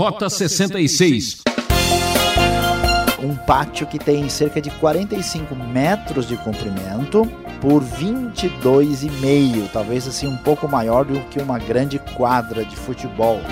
Rota 66. Um pátio que tem cerca de 45 metros de comprimento por 22,5, talvez assim um pouco maior do que uma grande quadra de futebol.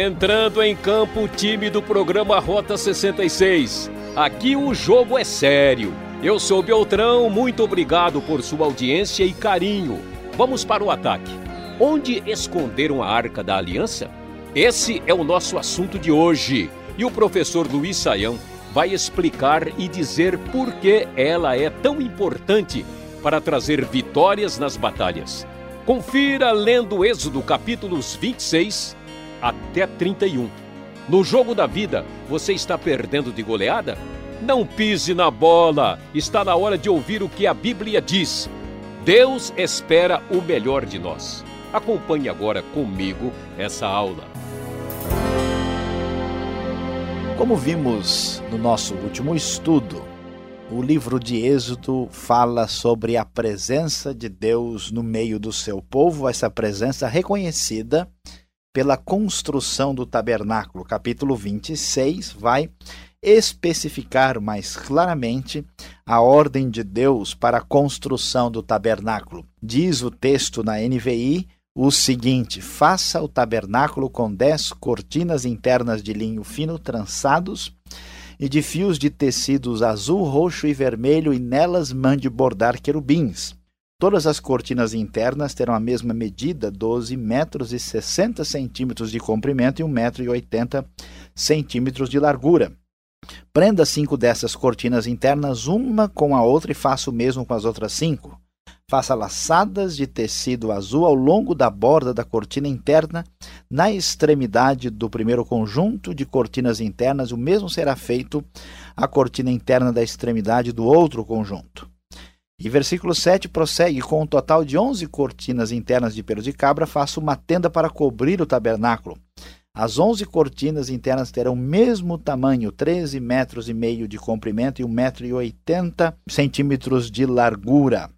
Entrando em campo o time do programa Rota 66. Aqui o jogo é sério. Eu sou Beltrão, muito obrigado por sua audiência e carinho. Vamos para o ataque. Onde esconderam a Arca da Aliança? Esse é o nosso assunto de hoje. E o professor Luiz Saião vai explicar e dizer por que ela é tão importante para trazer vitórias nas batalhas. Confira lendo Êxodo capítulos 26 até 31. No jogo da vida, você está perdendo de goleada? Não pise na bola. Está na hora de ouvir o que a Bíblia diz. Deus espera o melhor de nós. Acompanhe agora comigo essa aula. Como vimos no nosso último estudo, o livro de Êxodo fala sobre a presença de Deus no meio do seu povo, essa presença reconhecida pela construção do tabernáculo. Capítulo 26 vai especificar mais claramente a ordem de Deus para a construção do tabernáculo. Diz o texto na NVI o seguinte: faça o tabernáculo com dez cortinas internas de linho fino trançados e de fios de tecidos azul, roxo e vermelho, e nelas mande bordar querubins. Todas as cortinas internas terão a mesma medida, 12 metros e 60 centímetros de comprimento e 1 metro e 80 centímetros de largura. Prenda cinco dessas cortinas internas uma com a outra e faça o mesmo com as outras cinco. Faça laçadas de tecido azul ao longo da borda da cortina interna. Na extremidade do primeiro conjunto de cortinas internas, o mesmo será feito à cortina interna da extremidade do outro conjunto. E versículo 7 prossegue: Com um total de 11 cortinas internas de pelo de cabra, faça uma tenda para cobrir o tabernáculo. As 11 cortinas internas terão o mesmo tamanho, 13 metros e meio de comprimento e 1 metro e 80 centímetros de largura.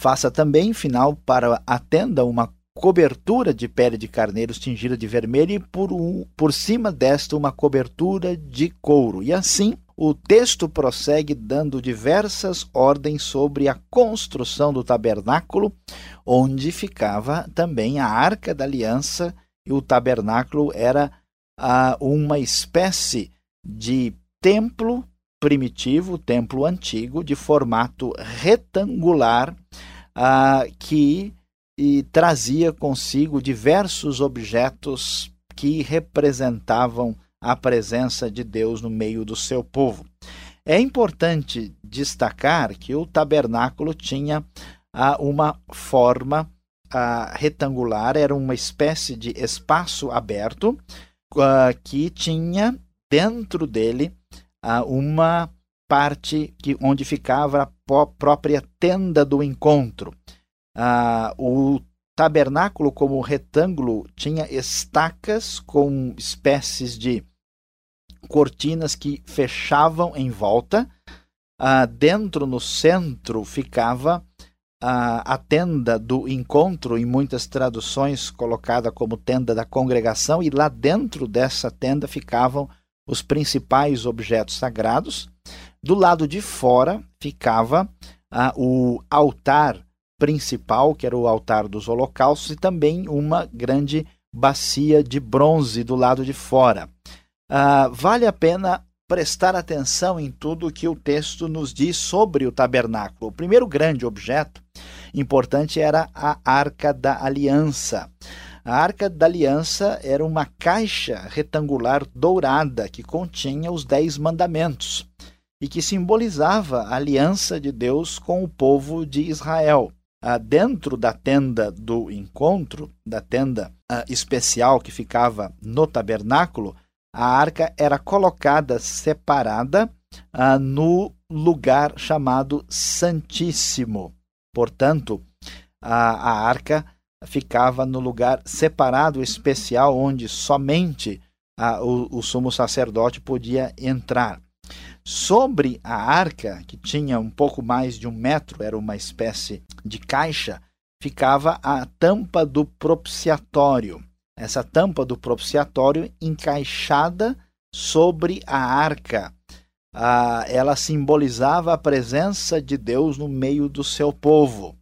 Faça também, final, para a tenda uma cobertura de pele de carneiros tingida de vermelho e por, um, por cima desta uma cobertura de couro. E assim o texto prossegue dando diversas ordens sobre a construção do tabernáculo, onde ficava também a arca da aliança, e o tabernáculo era ah, uma espécie de templo primitivo, templo antigo, de formato retangular, ah, que trazia consigo diversos objetos que representavam a presença de Deus no meio do seu povo. É importante destacar que o tabernáculo tinha ah, uma forma ah, retangular, era uma espécie de espaço aberto ah, que tinha dentro dele ah, uma parte que, onde ficava a própria tenda do encontro. Ah, o tabernáculo, como retângulo, tinha estacas com espécies de cortinas que fechavam em volta. Ah, dentro, no centro, ficava a, a tenda do encontro, em muitas traduções colocada como tenda da congregação, e lá dentro dessa tenda ficavam os principais objetos sagrados. Do lado de fora ficava ah, o altar principal, que era o altar dos holocaustos, e também uma grande bacia de bronze do lado de fora. Uh, vale a pena prestar atenção em tudo que o texto nos diz sobre o tabernáculo. O primeiro grande objeto importante era a Arca da Aliança. A Arca da Aliança era uma caixa retangular dourada que continha os Dez Mandamentos e que simbolizava a aliança de Deus com o povo de Israel. Ah, dentro da tenda do encontro, da tenda ah, especial que ficava no tabernáculo, a arca era colocada separada ah, no lugar chamado Santíssimo. Portanto, a, a arca ficava no lugar separado especial onde somente a, o, o sumo sacerdote podia entrar. Sobre a arca, que tinha um pouco mais de um metro, era uma espécie de caixa, ficava a tampa do propiciatório. Essa tampa do propiciatório encaixada sobre a arca. Ah, ela simbolizava a presença de Deus no meio do seu povo.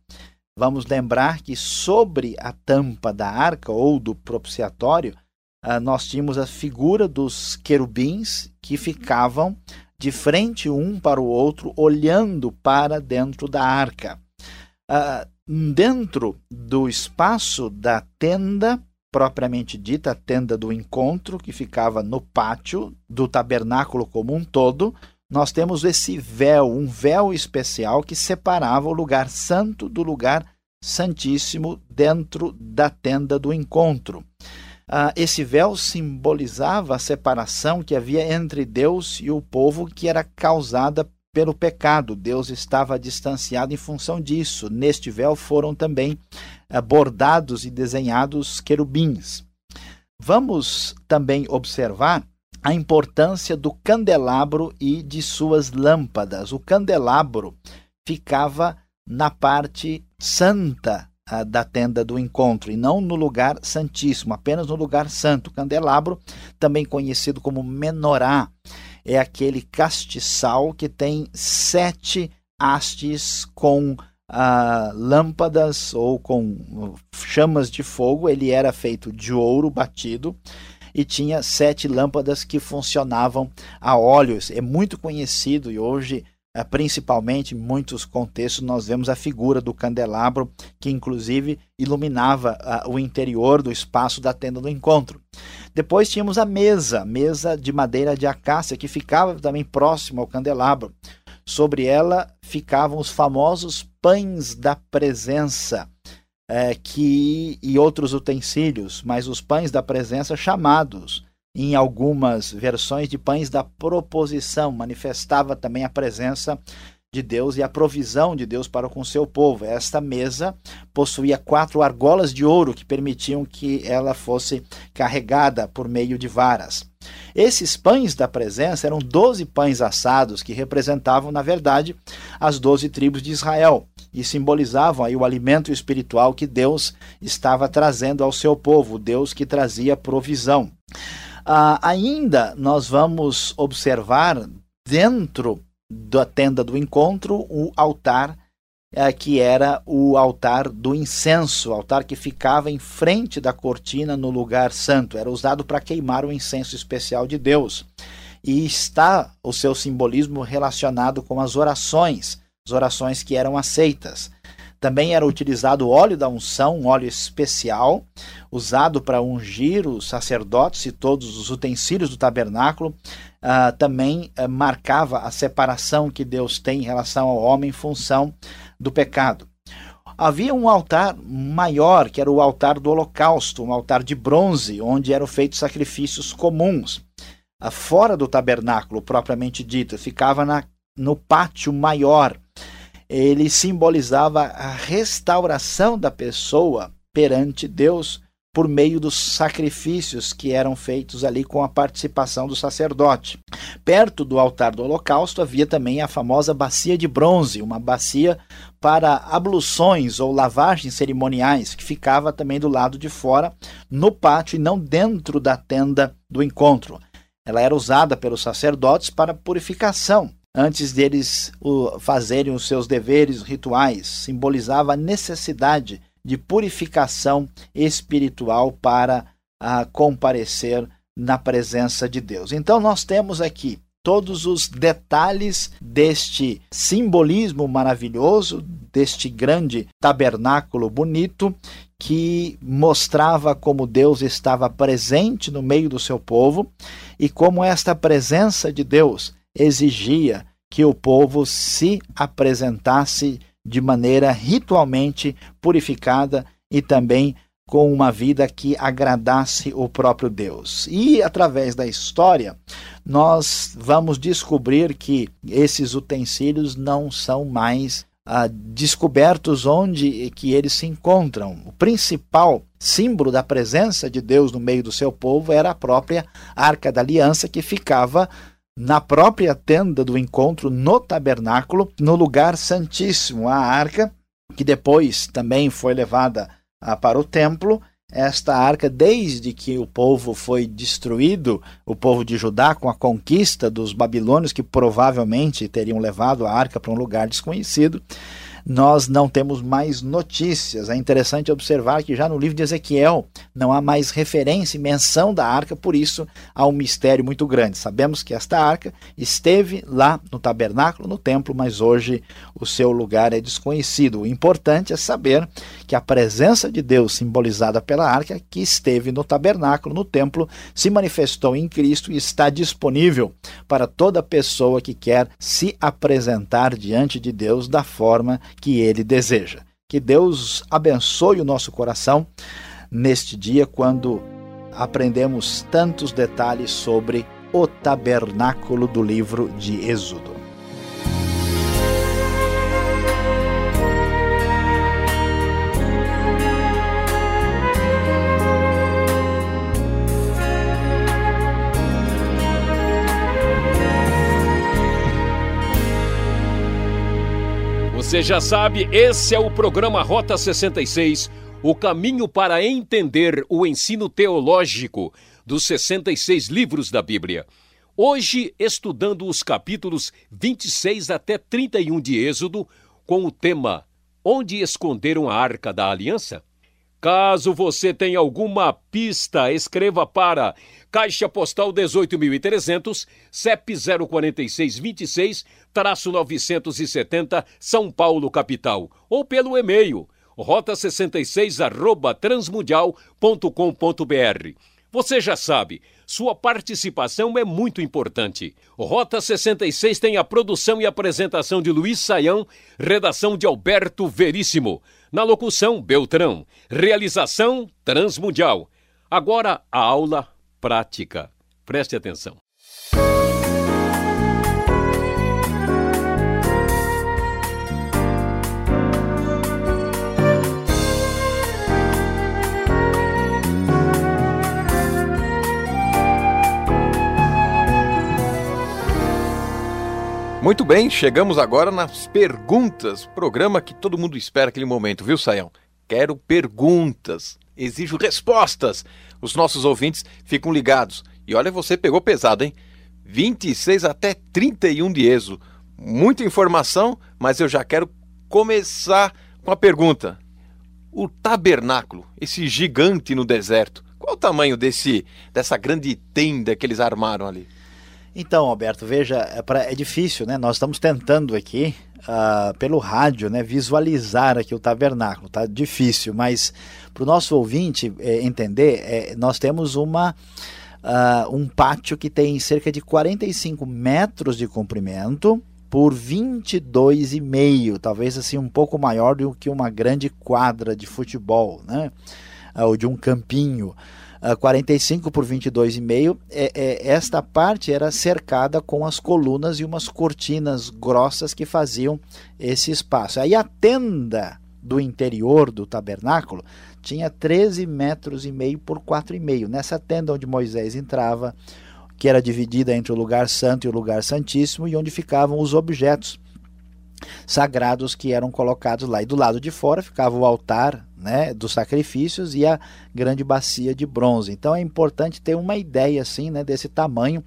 Vamos lembrar que sobre a tampa da arca ou do propiciatório, ah, nós tínhamos a figura dos querubins que ficavam de frente um para o outro, olhando para dentro da arca. Ah, dentro do espaço da tenda, propriamente dita, a tenda do encontro, que ficava no pátio do tabernáculo como um todo, nós temos esse véu, um véu especial que separava o lugar santo do lugar santíssimo dentro da tenda do encontro. Ah, esse véu simbolizava a separação que havia entre Deus e o povo que era causada pelo pecado. Deus estava distanciado em função disso. Neste véu foram também ah, bordados e desenhados querubins. Vamos também observar a importância do candelabro e de suas lâmpadas. O candelabro ficava na parte santa ah, da tenda do encontro e não no lugar santíssimo, apenas no lugar santo. O candelabro, também conhecido como menorá, é aquele castiçal que tem sete hastes com ah, lâmpadas ou com chamas de fogo. Ele era feito de ouro batido e tinha sete lâmpadas que funcionavam a óleos. É muito conhecido e hoje, eh, principalmente em muitos contextos, nós vemos a figura do candelabro que, inclusive, iluminava ah, o interior do espaço da tenda do encontro. Depois tínhamos a mesa, mesa de madeira de acácia, que ficava também próximo ao candelabro. Sobre ela ficavam os famosos pães da presença é, que e outros utensílios, mas os pães da presença chamados em algumas versões de pães da proposição, manifestava também a presença de Deus e a provisão de Deus para com seu povo. Esta mesa possuía quatro argolas de ouro que permitiam que ela fosse carregada por meio de varas. Esses pães da presença eram doze pães assados que representavam, na verdade, as doze tribos de Israel e simbolizavam aí o alimento espiritual que Deus estava trazendo ao seu povo, Deus que trazia provisão. Ah, ainda nós vamos observar dentro da tenda do encontro o altar é, que era o altar do incenso, altar que ficava em frente da cortina no lugar santo. Era usado para queimar o incenso especial de Deus. E está o seu simbolismo relacionado com as orações, as orações que eram aceitas. Também era utilizado óleo da unção, um óleo especial, usado para ungir os sacerdotes e todos os utensílios do tabernáculo. Uh, também uh, marcava a separação que Deus tem em relação ao homem em função do pecado. Havia um altar maior, que era o altar do holocausto, um altar de bronze, onde eram feitos sacrifícios comuns. Uh, fora do tabernáculo, propriamente dito, ficava na, no pátio maior ele simbolizava a restauração da pessoa perante Deus por meio dos sacrifícios que eram feitos ali com a participação do sacerdote. Perto do altar do holocausto havia também a famosa bacia de bronze, uma bacia para abluções ou lavagens cerimoniais, que ficava também do lado de fora, no pátio e não dentro da tenda do encontro. Ela era usada pelos sacerdotes para purificação antes deles fazerem os seus deveres rituais, simbolizava a necessidade de purificação espiritual para a comparecer na presença de Deus. Então nós temos aqui todos os detalhes deste simbolismo maravilhoso, deste grande tabernáculo bonito que mostrava como Deus estava presente no meio do seu povo e como esta presença de Deus exigia que o povo se apresentasse de maneira ritualmente purificada e também com uma vida que agradasse o próprio Deus. E através da história, nós vamos descobrir que esses utensílios não são mais ah, descobertos onde que eles se encontram. O principal símbolo da presença de Deus no meio do seu povo era a própria Arca da Aliança que ficava na própria tenda do encontro no tabernáculo, no lugar santíssimo, a arca que depois também foi levada ah, para o templo. Esta arca, desde que o povo foi destruído, o povo de Judá, com a conquista dos babilônios, que provavelmente teriam levado a arca para um lugar desconhecido, nós não temos mais notícias. É interessante observar que já no livro de Ezequiel não há mais referência e menção da arca, por isso há um mistério muito grande. Sabemos que esta arca esteve lá no tabernáculo, no templo, mas hoje o seu lugar é desconhecido. O importante é saber que a presença de Deus, simbolizada pela arca, que esteve no tabernáculo, no templo, se manifestou em Cristo e está disponível para toda pessoa que quer se apresentar diante de Deus da forma que ele deseja. Que Deus abençoe o nosso coração neste dia quando aprendemos tantos detalhes sobre o tabernáculo do livro de Êxodo. Você já sabe, esse é o programa Rota 66, o caminho para entender o ensino teológico dos 66 livros da Bíblia. Hoje, estudando os capítulos 26 até 31 de Êxodo, com o tema Onde esconderam a Arca da Aliança? Caso você tenha alguma pista, escreva para Caixa Postal 18.300, CEP 04626-970, São Paulo, capital. Ou pelo e-mail rota66 arroba transmundial.com.br. Você já sabe, sua participação é muito importante. Rota 66 tem a produção e apresentação de Luiz Saião, redação de Alberto Veríssimo. Na locução, Beltrão. Realização, Transmundial. Agora a aula prática. Preste atenção. Muito bem, chegamos agora nas perguntas. Programa que todo mundo espera aquele momento, viu, Saião? Quero perguntas, exijo respostas. Os nossos ouvintes ficam ligados. E olha, você pegou pesado, hein? 26 até 31 de ESO. Muita informação, mas eu já quero começar com a pergunta. O tabernáculo, esse gigante no deserto, qual o tamanho desse dessa grande tenda que eles armaram ali? Então, Alberto, veja, é, pra, é difícil, né? Nós estamos tentando aqui, uh, pelo rádio, né, visualizar aqui o tabernáculo. Tá difícil, mas para o nosso ouvinte é, entender, é, nós temos uma, uh, um pátio que tem cerca de 45 metros de comprimento por 22,5, talvez assim um pouco maior do que uma grande quadra de futebol, né? Uh, ou de um campinho. 45 ah, por 22,5, é, é, esta parte era cercada com as colunas e umas cortinas grossas que faziam esse espaço. Aí a tenda do interior do tabernáculo tinha 13 metros e meio por 4,5. Nessa tenda onde Moisés entrava, que era dividida entre o lugar santo e o lugar santíssimo, e onde ficavam os objetos sagrados que eram colocados lá. E do lado de fora ficava o altar né, dos sacrifícios e a grande bacia de bronze. Então é importante ter uma ideia assim, né, desse tamanho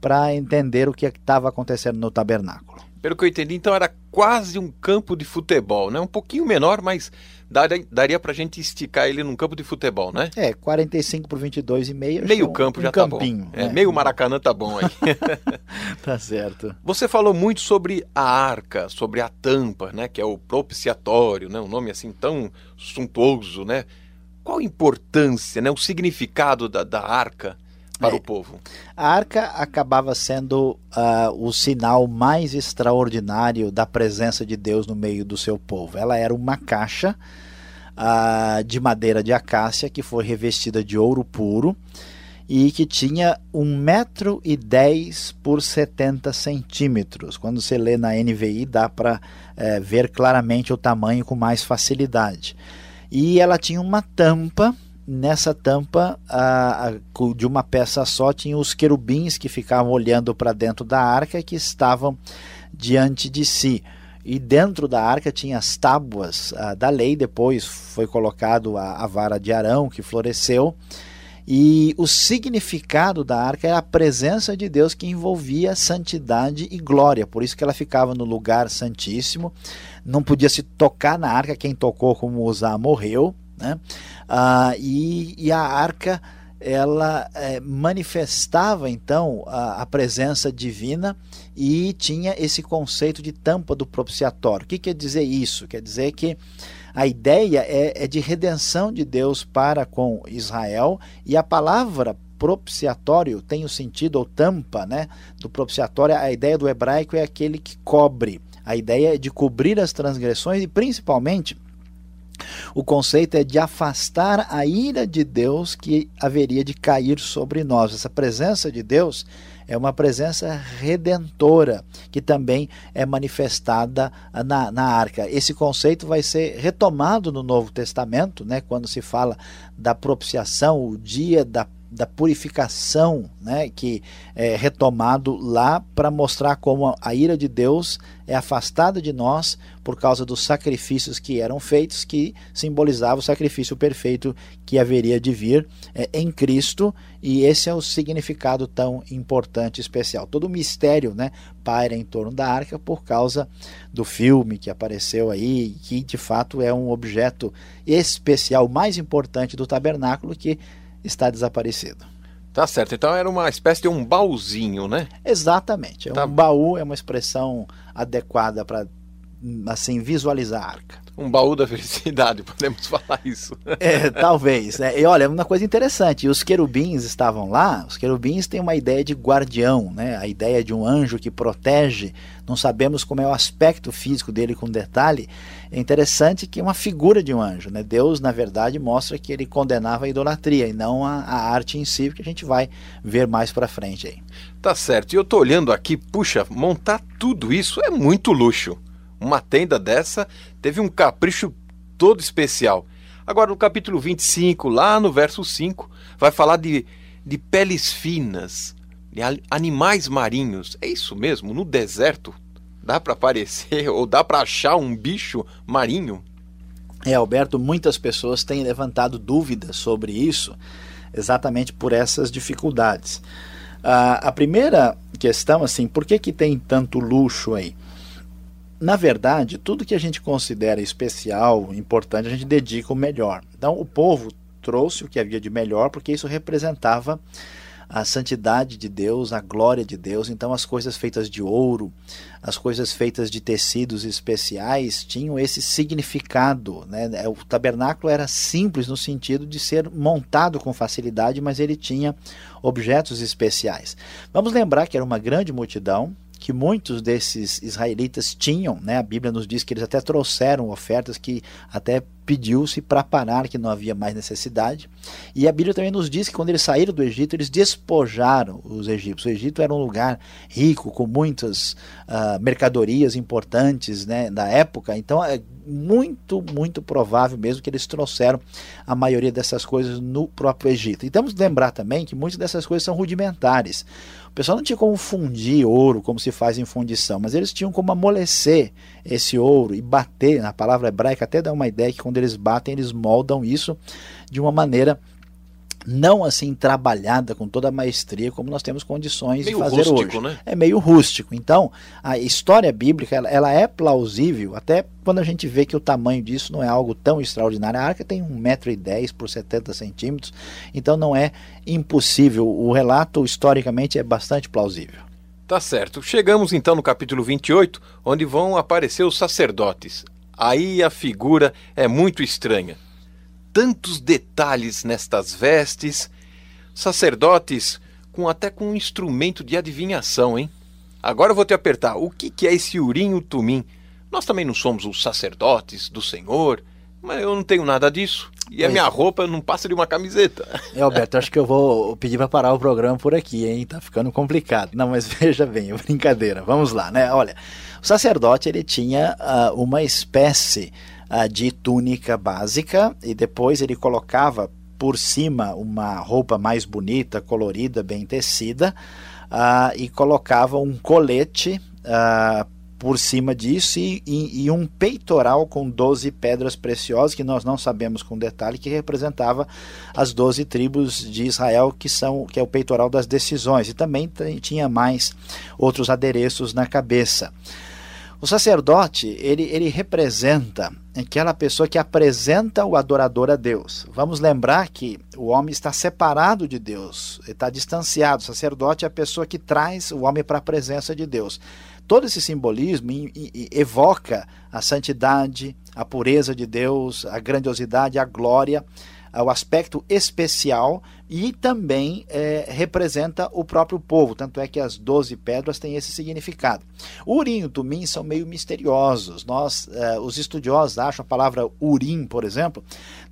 para entender o que estava acontecendo no tabernáculo. Pelo que eu entendi, então era quase um campo de futebol, né? Um pouquinho menor, mas daria, daria pra gente esticar ele num campo de futebol, né? É, 45 por 22 e meio. Meio campo um, já um tá campinho, bom. É, né? meio Maracanã tá bom aí. tá certo. Você falou muito sobre a arca, sobre a tampa, né? Que é o propiciatório, né? Um nome assim tão suntuoso, né? Qual a importância, né? O significado da, da arca para é, o povo. A arca acabava sendo uh, o sinal mais extraordinário da presença de Deus no meio do seu povo. Ela era uma caixa uh, de madeira de acácia que foi revestida de ouro puro e que tinha 1,10 metro e dez por 70 centímetros. Quando você lê na NVI dá para é, ver claramente o tamanho com mais facilidade. E ela tinha uma tampa nessa tampa a, a, de uma peça só tinha os querubins que ficavam olhando para dentro da arca que estavam diante de si. E dentro da arca tinha as tábuas a, da lei, depois foi colocado a, vara de Arão que floresceu. E o significado da arca era a presença de Deus que envolvia santidade e glória. Por isso que ela ficava no lugar santíssimo. Não podia se tocar na arca. Quem tocou como usar morreu. Né? Ah, e, e a arca ela é, manifestava então a, a, presença divina e tinha esse conceito de tampa do propiciatório. O que quer dizer isso? Quer dizer que a ideia é, é de redenção de Deus para com Israel e a palavra propiciatório tem o sentido ou tampa, né, do propiciatório. A ideia do hebraico é aquele que cobre. A ideia é de cobrir as transgressões e principalmente o conceito é de afastar a ira de Deus que haveria de cair sobre nós. Essa presença de Deus é uma presença redentora que também é manifestada na, na arca. Esse conceito vai ser retomado no Novo Testamento, né, quando se fala da propiciação, o dia da da purificação, né, que é retomado lá para mostrar como a ira de Deus é afastada de nós por causa dos sacrifícios que eram feitos, que simbolizava o sacrifício perfeito que haveria de vir é, em Cristo, e esse é o significado tão importante especial. Todo o mistério, né, paira em torno da arca por causa do filme que apareceu aí, que de fato é um objeto especial, mais importante do tabernáculo que está desaparecido. Tá certo. Então era uma espécie de um baúzinho, né? Exatamente. Tá. Um baú é uma expressão adequada para assim visualizar a arca. Um baú da felicidade, podemos falar isso. É, talvez. Né? E olha, uma coisa interessante, os querubins estavam lá, os querubins têm uma ideia de guardião, né? a ideia de um anjo que protege, não sabemos como é o aspecto físico dele com detalhe, é interessante que é uma figura de um anjo. Né? Deus, na verdade, mostra que ele condenava a idolatria e não a, a arte em si, que a gente vai ver mais para frente aí. Tá certo. E eu tô olhando aqui, puxa, montar tudo isso é muito luxo uma tenda dessa teve um capricho todo especial. Agora, no capítulo 25, lá no verso 5, vai falar de, de peles finas, de animais marinhos. É isso mesmo? No deserto? Dá para aparecer ou dá para achar um bicho marinho? É, Alberto, muitas pessoas têm levantado dúvidas sobre isso, exatamente por essas dificuldades. Uh, a primeira questão, assim, por que, que tem tanto luxo aí? Na verdade, tudo que a gente considera especial, importante, a gente dedica o melhor. Então, o povo trouxe o que havia de melhor, porque isso representava a santidade de Deus, a glória de Deus. Então, as coisas feitas de ouro, as coisas feitas de tecidos especiais tinham esse significado. Né? O tabernáculo era simples no sentido de ser montado com facilidade, mas ele tinha objetos especiais. Vamos lembrar que era uma grande multidão, que muitos desses israelitas tinham, né? A Bíblia nos diz que eles até trouxeram ofertas que até pediu-se para parar que não havia mais necessidade. E a Bíblia também nos diz que quando eles saíram do Egito, eles despojaram os egípcios. O Egito era um lugar rico, com muitas uh, mercadorias importantes né, da época. Então é muito, muito provável mesmo que eles trouxeram a maioria dessas coisas no próprio Egito. E temos que lembrar também que muitas dessas coisas são rudimentares pessoal não tinha como fundir ouro como se faz em fundição, mas eles tinham como amolecer esse ouro e bater, na palavra hebraica até dá uma ideia que quando eles batem, eles moldam isso de uma maneira não assim trabalhada com toda a maestria como nós temos condições meio de fazer rústico, hoje. Né? É meio rústico. Então, a história bíblica ela, ela, é plausível, até quando a gente vê que o tamanho disso não é algo tão extraordinário. A arca tem 1,10m por 70 centímetros, então não é impossível. O relato historicamente é bastante plausível. Tá certo. Chegamos então no capítulo 28, onde vão aparecer os sacerdotes. Aí a figura é muito estranha tantos detalhes nestas vestes, sacerdotes com até com um instrumento de adivinhação, hein? Agora eu vou te apertar. O que, que é esse urim tumim? Nós também não somos os sacerdotes do Senhor, mas eu não tenho nada disso. E a minha roupa não passa de uma camiseta. É, Alberto, acho que eu vou pedir para parar o programa por aqui, hein? Tá ficando complicado. Não, mas veja bem, é brincadeira. Vamos lá, né? Olha, o sacerdote ele tinha uh, uma espécie uh, de túnica básica e depois ele colocava por cima uma roupa mais bonita, colorida, bem tecida uh, e colocava um colete por cima disso e, e, e, um peitoral com 12 pedras preciosas, que nós não sabemos com detalhe, que representava as 12 tribos de Israel, que são que é o peitoral das decisões, e também tinha mais outros adereços na cabeça. O sacerdote, ele, ele representa aquela pessoa que apresenta o adorador a Deus. Vamos lembrar que o homem está separado de Deus, está distanciado. O sacerdote é a pessoa que traz o homem para a presença de Deus todo esse simbolismo evoca a santidade, a pureza de Deus, a grandiosidade, a glória, o aspecto especial e também é, representa o próprio povo, tanto é que as doze pedras têm esse significado. Urim e Tumim são meio misteriosos. Nós, é, os estudiosos acham a palavra Urim, por exemplo,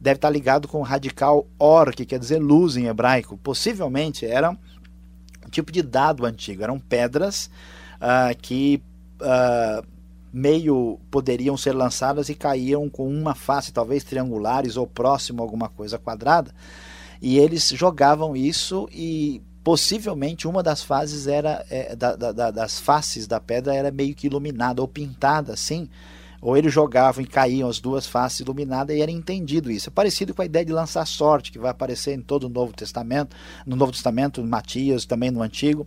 deve estar ligado com o radical or, que quer dizer luz em hebraico. Possivelmente era um tipo de dado antigo, eram pedras uh, que uh, meio poderiam ser lançadas e caíam com uma face, talvez triangulares ou próximo a alguma coisa quadrada. E eles jogavam isso e possivelmente uma das fases era é, da, da, das faces da pedra era meio que iluminada ou pintada assim ou eles jogavam e caíam as duas faces iluminadas e era entendido isso. É parecido com a ideia de lançar sorte, que vai aparecer em todo o Novo Testamento, no Novo Testamento, em Matias, também no Antigo.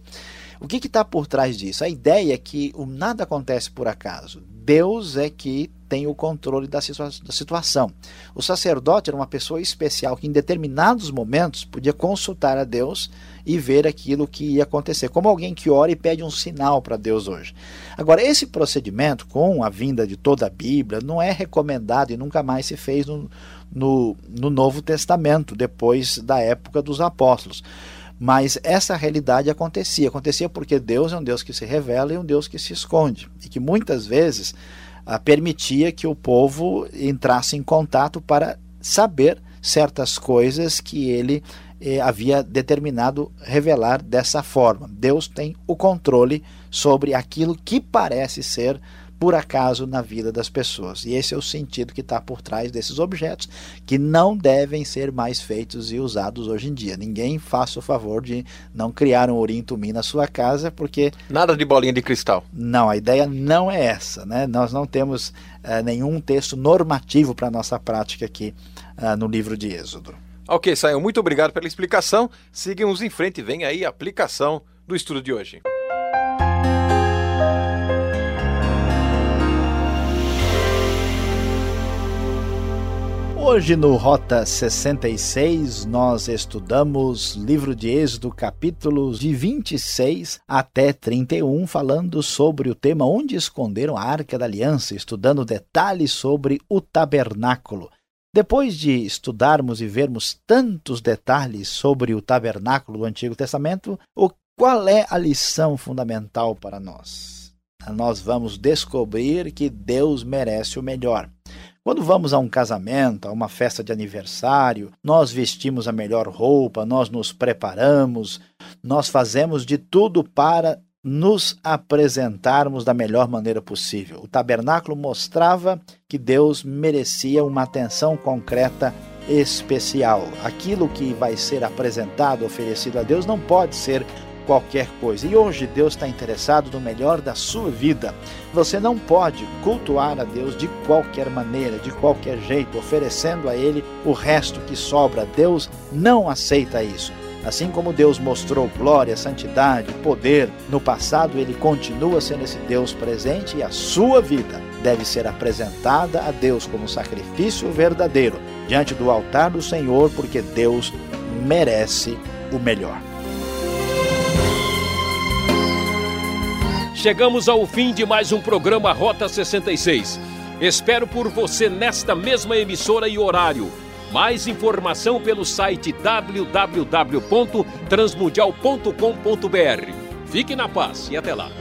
O que está por trás disso? A ideia é que o nada acontece por acaso. Deus é que tem o controle da, situa da situação. O sacerdote era uma pessoa especial que, em determinados momentos, podia consultar a Deus e ver aquilo que ia acontecer, como alguém que ora e pede um sinal para Deus hoje. Agora, esse procedimento, com a vinda de toda a Bíblia, não é recomendado e nunca mais se fez no, no, no Novo Testamento, depois da época dos apóstolos. Mas essa realidade acontecia. Acontecia porque Deus é um Deus que se revela e um Deus que se esconde. E que muitas vezes ah, permitia que o povo entrasse em contato para saber certas coisas que ele eh, havia determinado revelar dessa forma. Deus tem o controle sobre aquilo que parece ser por acaso na vida das pessoas. E esse é o sentido que está por trás desses objetos, que não devem ser mais feitos e usados hoje em dia. Ninguém faça o favor de não criar um urim tumim na sua casa, porque. Nada de bolinha de cristal. Não, a ideia não é essa. Né? Nós não temos uh, nenhum texto normativo para a nossa prática aqui uh, no livro de Êxodo. Ok, Saião, muito obrigado pela explicação. Seguimos em frente, vem aí a aplicação do estudo de hoje. Hoje no Rota 66 nós estudamos livro de Êxodo, capítulos de 26 até 31, falando sobre o tema onde esconderam a Arca da Aliança, estudando detalhes sobre o tabernáculo. Depois de estudarmos e vermos tantos detalhes sobre o tabernáculo do Antigo Testamento, qual é a lição fundamental para nós? Nós vamos descobrir que Deus merece o melhor. Quando vamos a um casamento, a uma festa de aniversário, nós vestimos a melhor roupa, nós nos preparamos, nós fazemos de tudo para nos apresentarmos da melhor maneira possível. O tabernáculo mostrava que Deus merecia uma atenção concreta especial. Aquilo que vai ser apresentado, oferecido a Deus, não pode ser qualquer coisa. E hoje Deus está interessado no melhor da sua vida. Você não pode cultuar a Deus de qualquer maneira, de qualquer jeito, oferecendo a Ele o resto que sobra. Deus não aceita isso. Assim como Deus mostrou glória, santidade, poder no passado, ele continua sendo esse Deus presente e a sua vida deve ser apresentada a Deus como sacrifício verdadeiro diante do altar do Senhor, porque Deus merece o melhor. Chegamos ao fim de mais um programa Rota 66. Espero por você nesta mesma emissora e horário. Mais informação pelo site www.transmundial.com.br. Fique na paz e até lá.